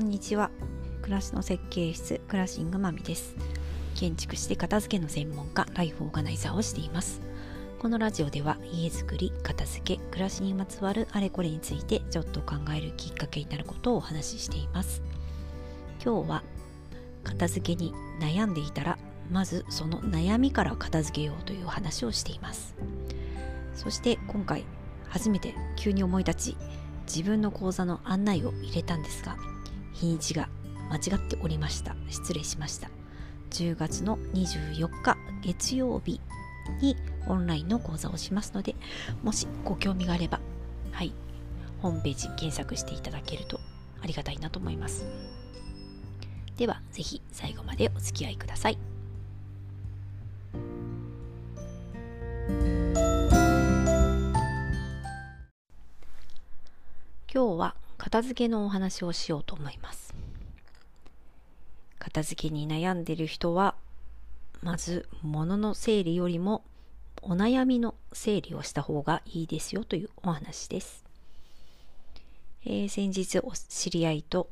んにちは。暮らしの設計室クラッシングマミです。建築して片付けの専門家ライフオーガナイザーをしています。このラジオでは家づくり片付け暮らしにまつわるあれこれについてちょっと考えるきっかけになることをお話ししています。今日は片付けに悩んでいたらまずその悩みから片付けようという話をしています。そして今回初めて急に思い立ち自分の講座の案内を入れたんですが日にちが間違っておりました。失礼しました。10月の24日月曜日にオンラインの講座をしますのでもしご興味があればはいホームページ検索していただけるとありがたいなと思います。では是非最後までお付き合いください。今日は片付けのお話をしようと思います。片付けに悩んでいる人はまず物の整理よりもお悩みの整理をした方がいいですよというお話です、えー、先日お知り合いと、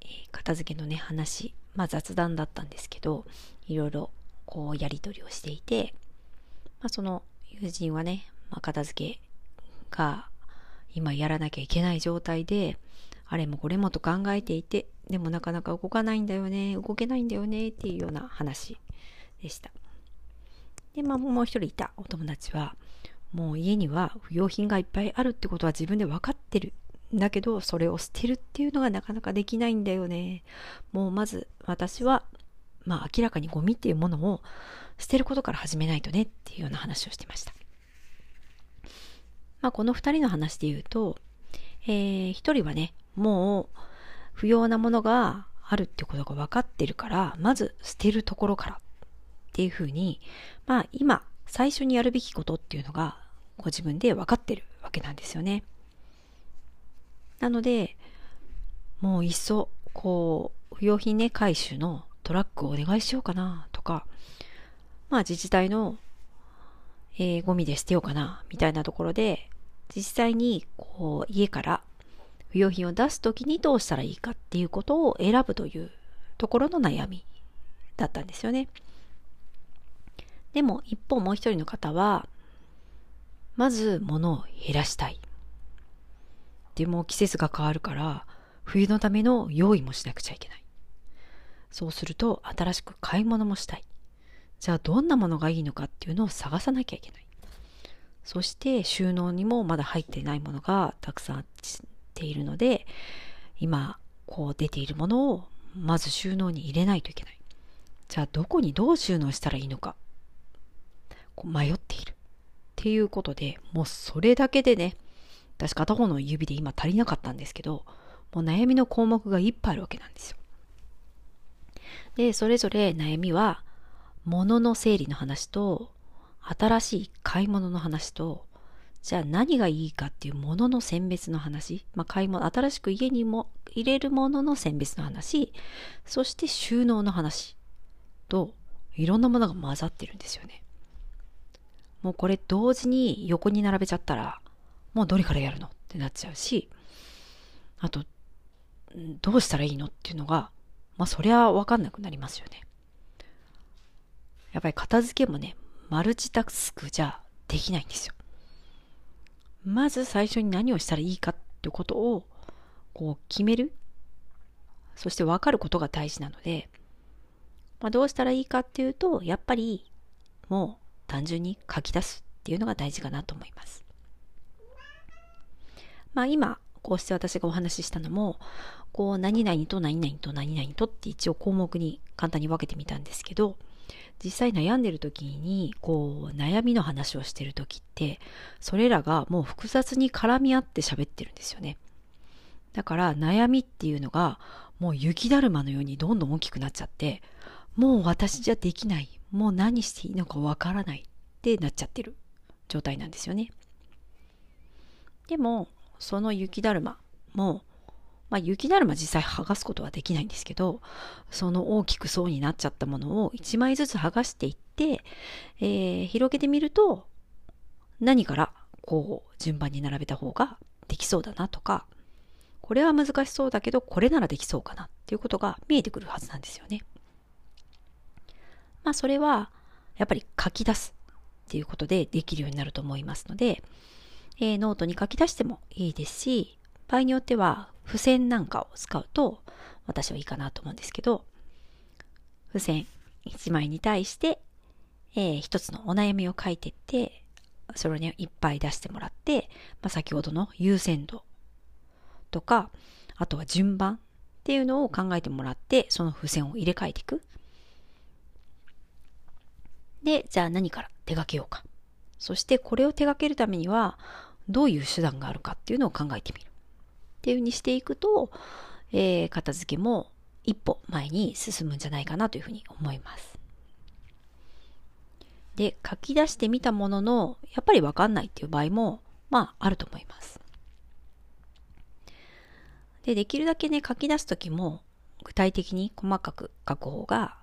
えー、片付けのね話まあ雑談だったんですけどいろいろこうやり取りをしていて、まあ、その友人はね、まあ、片付けが今やらなきゃいけない状態で、あれもこれもと考えていて、でもなかなか動かないんだよね、動けないんだよねっていうような話でした。で、まあもう一人いたお友達は、もう家には不要品がいっぱいあるってことは自分で分かってる。んだけど、それを捨てるっていうのがなかなかできないんだよね。もうまず私は、まあ明らかにゴミっていうものを捨てることから始めないとねっていうような話をしてました。まあ、この2人の話で言うと、えー、1人はね、もう不要なものがあるってことが分かってるから、まず捨てるところからっていうふうに、まあ今、最初にやるべきことっていうのが、ご自分で分かってるわけなんですよね。なので、もういっそ、こう、不要品ね、回収のトラックをお願いしようかなとか、まあ自治体の、えー、ゴミで捨てようかなみたいなところで、実際にこう家から不用品を出す時にどうしたらいいかっていうことを選ぶというところの悩みだったんですよね。でも一方もう一人の方はまず物を減らしたい。でも季節が変わるから冬のための用意もしなくちゃいけない。そうすると新しく買い物もしたい。じゃあどんなものがいいのかっていうのを探さなきゃいけない。そして収納にもまだ入ってないものがたくさんあっているので、今こう出ているものをまず収納に入れないといけない。じゃあどこにどう収納したらいいのか、迷っている。っていうことで、もうそれだけでね、私片方の指で今足りなかったんですけど、もう悩みの項目がいっぱいあるわけなんですよ。で、それぞれ悩みは、物の整理の話と、新しい買い物の話と、じゃあ何がいいかっていうものの選別の話、まあ、買い物、新しく家にも入れるものの選別の話、そして収納の話と、いろんなものが混ざってるんですよね。もうこれ同時に横に並べちゃったら、もうどれからやるのってなっちゃうし、あと、どうしたらいいのっていうのが、まあそりゃわかんなくなりますよね。やっぱり片付けもね、マルチタスクじゃできないんですよ。まず最初に何をしたらいいかってことをこう決める。そして分かることが大事なので、まあ、どうしたらいいかっていうと、やっぱりもう単純に書き出すっていうのが大事かなと思います。まあ今、こうして私がお話ししたのも、こう何々と何々と何々とって一応項目に簡単に分けてみたんですけど、実際悩んでる時にこう悩みの話をしてる時ってそれらがもう複雑に絡み合って喋ってるんですよね。だから悩みっていうのがもう雪だるまのようにどんどん大きくなっちゃってもう私じゃできないもう何していいのかわからないってなっちゃってる状態なんですよね。でもその雪だるまもまあ、雪だるま実際剥がすことはできないんですけど、その大きく層になっちゃったものを1枚ずつ剥がしていって、えー、広げてみると、何からこう順番に並べた方ができそうだなとか、これは難しそうだけど、これならできそうかなっていうことが見えてくるはずなんですよね。まあそれは、やっぱり書き出すっていうことでできるようになると思いますので、えー、ノートに書き出してもいいですし、場合によっては付箋なんかを使うと私はいいかなと思うんですけど、付箋1枚に対して、えー、一つのお悩みを書いてって、それをね、いっぱい出してもらって、まあ、先ほどの優先度とか、あとは順番っていうのを考えてもらって、その付箋を入れ替えていく。で、じゃあ何から手掛けようか。そしてこれを手掛けるためには、どういう手段があるかっていうのを考えてみる。っていうふうにしていくと、えー、片付けも一歩前に進むんじゃないかなというふうに思います。で、書き出してみたものの、やっぱりわかんないっていう場合も、まあ、あると思います。で、できるだけね、書き出すときも、具体的に細かく書く方が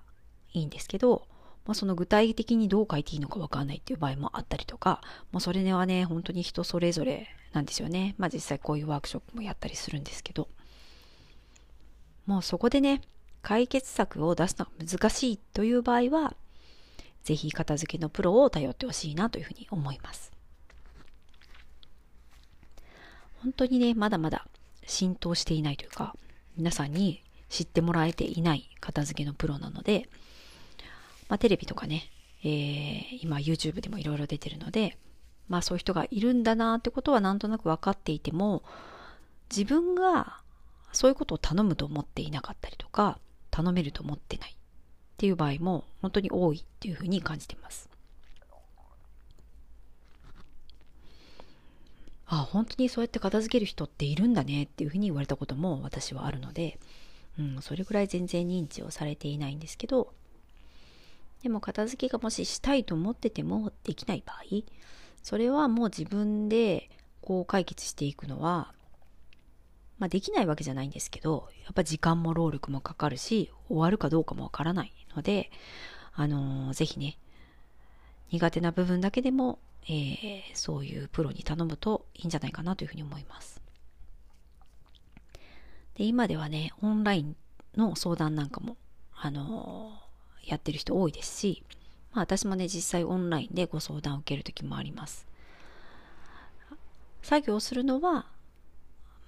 いいんですけど、まあ、その具体的にどう書いていいのかわかんないっていう場合もあったりとか、まあ、それはね、本当に人それぞれなんですよね。まあ実際こういうワークショップもやったりするんですけど、もうそこでね、解決策を出すのが難しいという場合は、ぜひ片付けのプロを頼ってほしいなというふうに思います。本当にね、まだまだ浸透していないというか、皆さんに知ってもらえていない片付けのプロなので、まあ、テレビとかね、えー、今 YouTube でもいろいろ出てるので、まあそういう人がいるんだなってことはなんとなく分かっていても、自分がそういうことを頼むと思っていなかったりとか、頼めると思ってないっていう場合も本当に多いっていうふうに感じています。あ、本当にそうやって片付ける人っているんだねっていうふうに言われたことも私はあるので、うん、それぐらい全然認知をされていないんですけど、でも片付けがもししたいと思っててもできない場合、それはもう自分でこう解決していくのは、まあできないわけじゃないんですけど、やっぱ時間も労力もかかるし、終わるかどうかもわからないので、あのー、ぜひね、苦手な部分だけでも、えー、そういうプロに頼むといいんじゃないかなというふうに思います。で、今ではね、オンラインの相談なんかも、あのーやってる人多いですし、まあ、私もね、実際オンラインでご相談を受ける時もあります。作業するのは、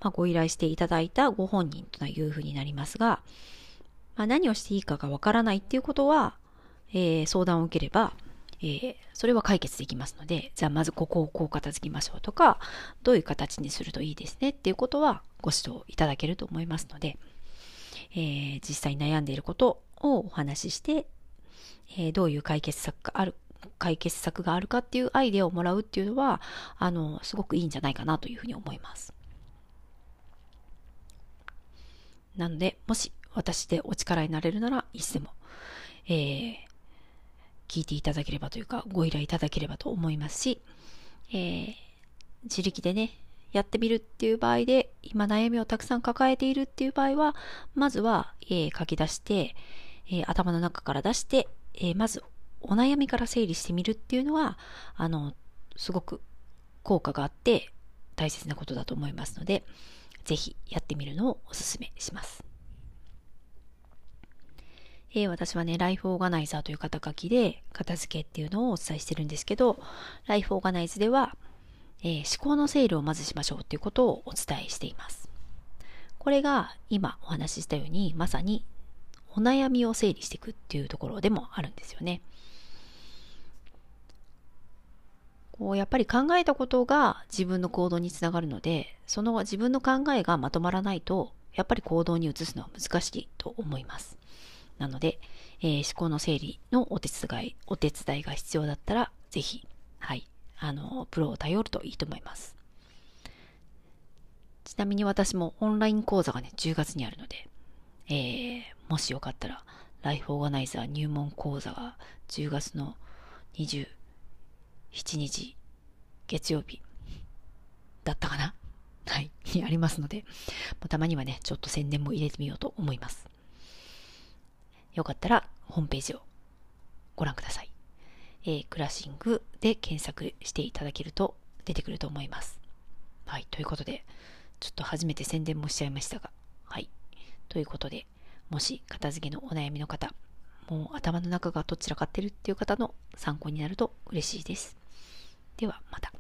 まあ、ご依頼していただいたご本人というふうになりますが、まあ、何をしていいかがわからないっていうことは、えー、相談を受ければ、えー、それは解決できますので、じゃあまずここをこう片付けましょうとか、どういう形にするといいですねっていうことはご指導いただけると思いますので、えー、実際悩んでいることをお話しして、えー、どういう解決策がある、解決策があるかっていうアイデアをもらうっていうのは、あの、すごくいいんじゃないかなというふうに思います。なので、もし私でお力になれるなら、いつでも、えー、聞いていただければというか、ご依頼いただければと思いますし、えー、自力でね、やってみるっていう場合で、今悩みをたくさん抱えているっていう場合は、まずは、えー、書き出して、えー、頭の中から出して、えー、まずお悩みから整理してみるっていうのは、あの、すごく効果があって大切なことだと思いますので、ぜひやってみるのをお勧めします。えー、私はね、ライフオーガナイザーという肩書きで片付けっていうのをお伝えしてるんですけど、ライフオーガナイズでは、え、思考の整理をまずしましょうっていうことをお伝えしています。これが今お話ししたように、まさにお悩みを整理していくっていうところでもあるんですよね。こうやっぱり考えたことが自分の行動につながるので、その自分の考えがまとまらないと、やっぱり行動に移すのは難しいと思います。なので、えー、思考の整理のお手伝い、お手伝いが必要だったら、ぜひ、はい、あの、プロを頼るといいと思います。ちなみに私もオンライン講座がね、10月にあるので、えー、もしよかったら、ライフオーガナイザー入門講座が10月の27日月曜日だったかな？はい、にありますので、たまにはね、ちょっと宣伝も入れてみようと思います。よかったら、ホームページをご覧ください。えー、クラッシングで検索していただけると出てくると思います。はい、ということで、ちょっと初めて宣伝もしちゃいましたが。ということで、もし片付けのお悩みの方、もう頭の中がどちらかってるっていう方の参考になると嬉しいです。ではまた。